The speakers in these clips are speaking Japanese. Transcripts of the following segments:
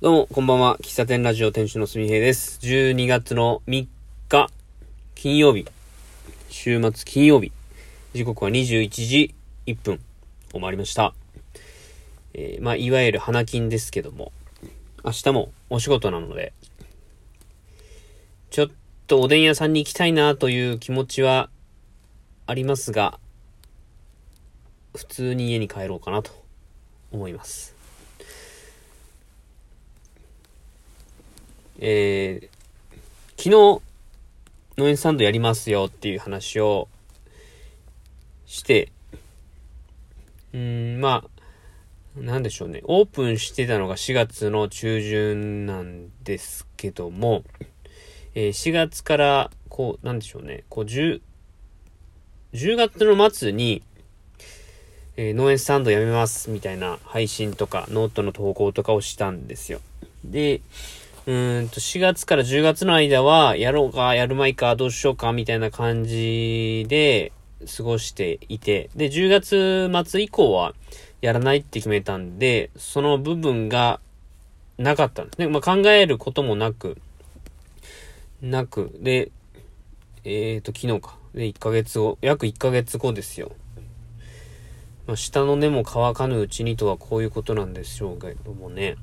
どうも、こんばんは。喫茶店ラジオ店主のすみへいです。12月の3日、金曜日、週末金曜日、時刻は21時1分を回りました。えーまあ、いわゆる花金ですけども、明日もお仕事なので、ちょっとおでん屋さんに行きたいなという気持ちはありますが、普通に家に帰ろうかなと思います。えー、昨日、農園サンドやりますよっていう話をして、うーん、まあ、なんでしょうね。オープンしてたのが4月の中旬なんですけども、えー4月から、こう、なんでしょうね。こう、10、10月の末に、えー農園スタンドやめますみたいな配信とか、ノートの投稿とかをしたんですよ。で、うんと、4月から10月の間は、やろうか、やるまいか、どうしようか、みたいな感じで過ごしていて、で、10月末以降は、やらないって決めたんで、その部分がなかったんですね。まあ、考えることもなく、なく、で、えーと、昨日か。で、1ヶ月後、約1ヶ月後ですよ。まあ、下の根も乾かぬうちにとはこういうことなんでしょうけどもね。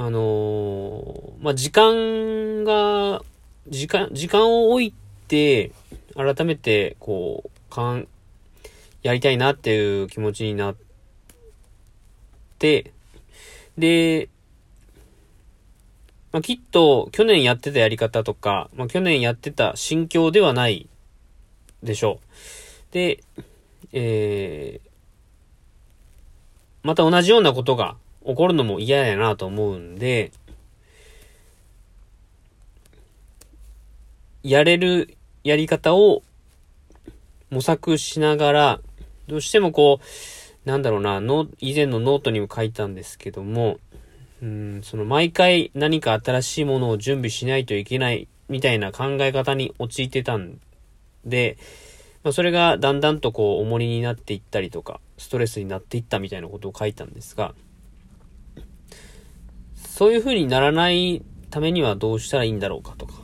あのーまあ、時間が、時間、時間を置いて、改めて、こう、かん、やりたいなっていう気持ちになって、で、まあ、きっと、去年やってたやり方とか、まあ、去年やってた心境ではないでしょう。で、えー、また同じようなことが起こるのも嫌やなと思うんで、やれるやり方を模索しながら、どうしてもこう、なんだろうな、の以前のノートにも書いたんですけども、うん、その毎回何か新しいものを準備しないといけないみたいな考え方に陥ってたんで、まあ、それがだんだんとこう重荷になっていったりとか、ストレスになっていったみたいなことを書いたんですが、そういう風にならないためにはどうしたらいいんだろうかとか。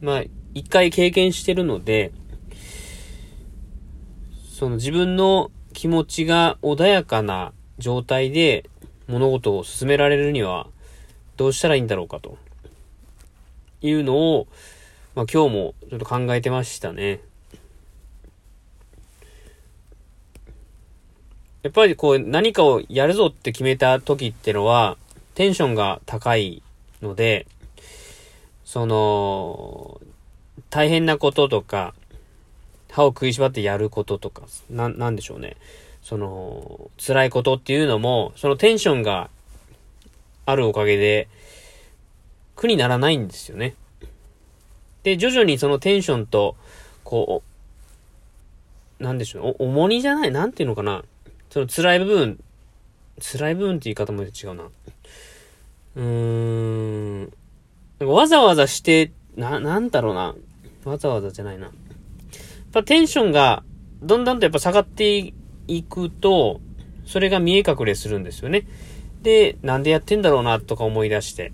まあ、一回経験してるので、その自分の気持ちが穏やかな状態で物事を進められるにはどうしたらいいんだろうかというのを、まあ今日もちょっと考えてましたね。やっぱりこう何かをやるぞって決めた時ってのはテンションが高いので、その、大変なこととか、歯を食いしばってやることとか、な、なんでしょうね。その、辛いことっていうのも、そのテンションがあるおかげで、苦にならないんですよね。で、徐々にそのテンションと、こう、なんでしょう、お重荷じゃない、なんていうのかな。その辛い部分、辛い部分って言い方も違うな。うーん。わざわざして、な、なんだろうな。わざわざじゃないな。やっぱテンションが、どんどんとやっぱ下がっていくと、それが見え隠れするんですよね。で、なんでやってんだろうな、とか思い出して。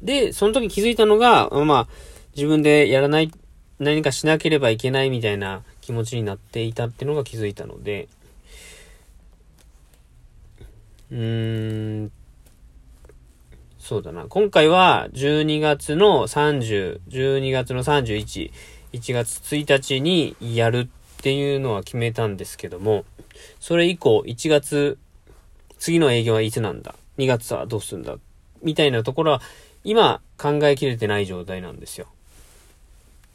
で、その時気づいたのが、まあ、自分でやらない、何かしなければいけないみたいな気持ちになっていたっていうのが気づいたので、うーん、そうだな。今回は12月の30、12月の31、1月1日にやるっていうのは決めたんですけども、それ以降1月、次の営業はいつなんだ ?2 月はどうするんだ？みたいなところは今考えきれてない状態なんですよ。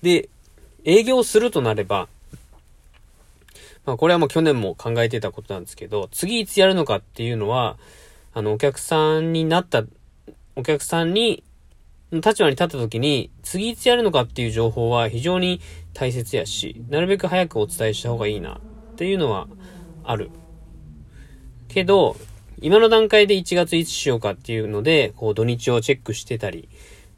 で、営業するとなれば、まあこれはもう去年も考えてたことなんですけど、次いつやるのかっていうのは、あの、お客さんになった、お客さんに、立場に立った時に、次いつやるのかっていう情報は非常に大切やし、なるべく早くお伝えした方がいいなっていうのはある。けど、今の段階で1月いつしようかっていうので、こう土日をチェックしてたり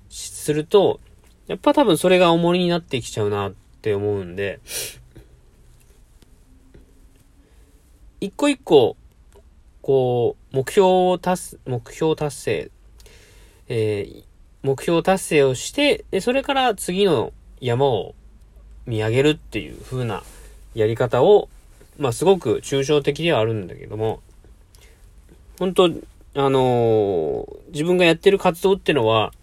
すると、やっぱ多分それが重荷になってきちゃうなって思うんで、一個一個、こう、目標を達、目標達成、えー、目標達成をして、で、それから次の山を見上げるっていう風なやり方を、まあ、すごく抽象的ではあるんだけども、本当あのー、自分がやってる活動ってのは、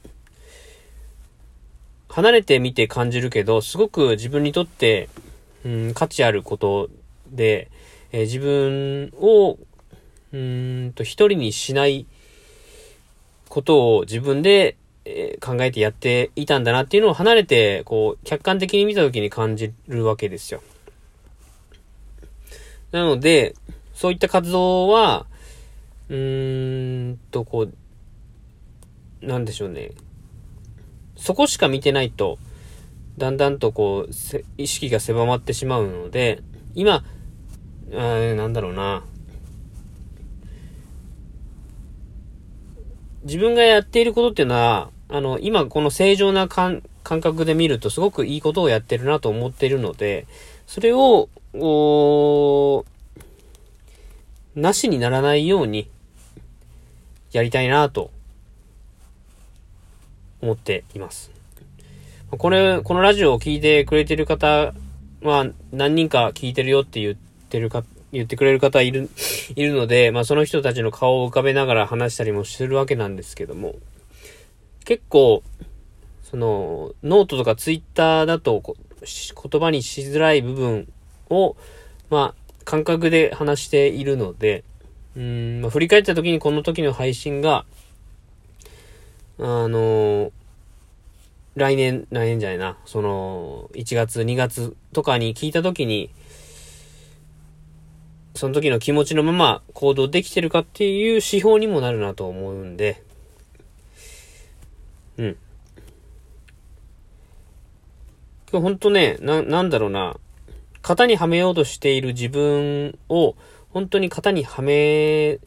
離れてみて感じるけど、すごく自分にとって、うん、価値あることで、えー、自分を、うんと、一人にしないことを自分で、えー、考えてやっていたんだなっていうのを離れて、こう、客観的に見た時に感じるわけですよ。なので、そういった活動は、うーんと、こう、なんでしょうね。そこしか見てないと、だんだんとこう、意識が狭まってしまうので、今、えなんだろうな。自分がやっていることっていうのは、あの、今この正常な感覚で見るとすごくいいことをやってるなと思っているので、それを、おなしにならないように、やりたいなと、思っています。これ、このラジオを聞いてくれてる方は何人か聞いてるよって言ってるか、言ってくれる方いる、いるので、まあその人たちの顔を浮かべながら話したりもするわけなんですけども、結構、その、ノートとかツイッターだと言葉にしづらい部分を、まあ、感覚で話しているので、うん、まあ、振り返った時にこの時の配信が、あの、来年、来年じゃないな、その、1月、2月とかに聞いた時に、その時の気持ちのまま行動できてるかっていう指標にもなるなと思うんで、うん。今日ほんとね、な、なんだろうな、型にはめようとしている自分を、本当に型にはめ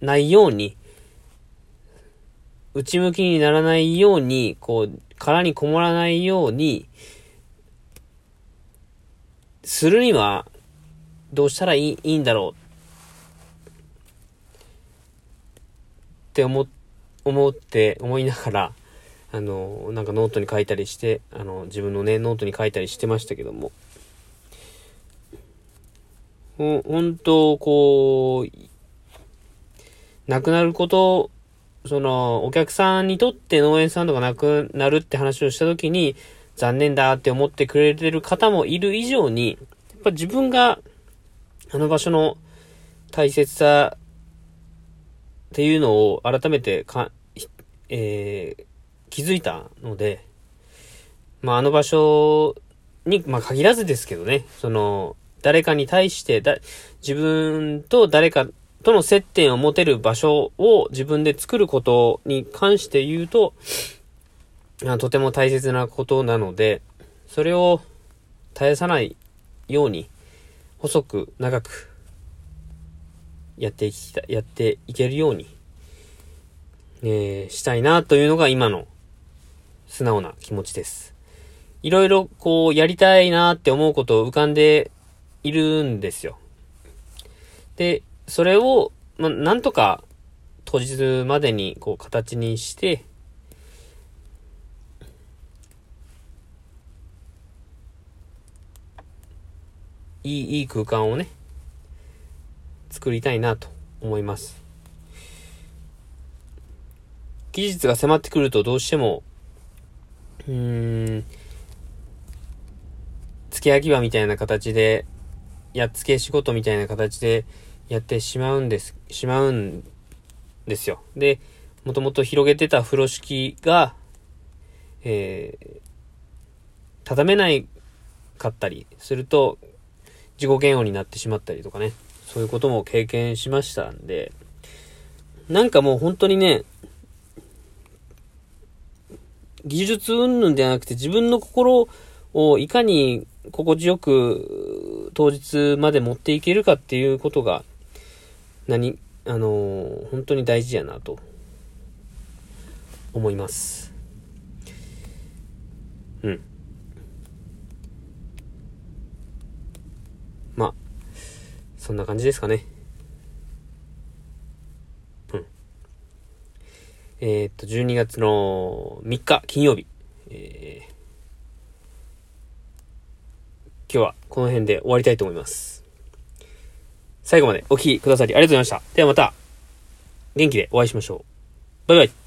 ないように、内向きにならないように、こう、殻にこもらないように、するには、どうしたらいいいいんだろうって思、思って、思いながら、あの、なんかノートに書いたりして、あの、自分のね、ノートに書いたりしてましたけども、ほ、本当こう、亡くなること、その、お客さんにとって農園さんとかなくなるって話をした時に、残念だって思ってくれてる方もいる以上に、やっぱ自分が、あの場所の大切さっていうのを改めてか、えー、気づいたので、まあ、あの場所に、まあ、限らずですけどね、その、誰かに対してだ、自分と誰かとの接点を持てる場所を自分で作ることに関して言うと、とても大切なことなので、それを絶やさないように、細く長くやっていきた、やっていけるように、えー、したいなというのが今の素直な気持ちです。いろいろこうやりたいなって思うことを浮かんでいるんですよ。で、それを、ま、なんとか当日までにこう形にして、いい、いい空間をね、作りたいなと思います。技術が迫ってくるとどうしても、うーん、付け焼き場みたいな形でやっつけ仕事みたいな形でやってしまうんです、しまうんですよ。で、もともと広げてた風呂敷が、えー、畳めないかったりすると、自己嫌悪になってしまったりとかね、そういうことも経験しましたんで、なんかもう本当にね、技術云々ではなくて自分の心をいかに心地よく当日まで持っていけるかっていうことが、何、あのー、本当に大事やなと思います。うん。まあ、そんな感じですかね。うん。えー、っと、12月の3日、金曜日。えー、今日はこの辺で終わりたいと思います。最後までお聴きくださりありがとうございました。ではまた、元気でお会いしましょう。バイバイ。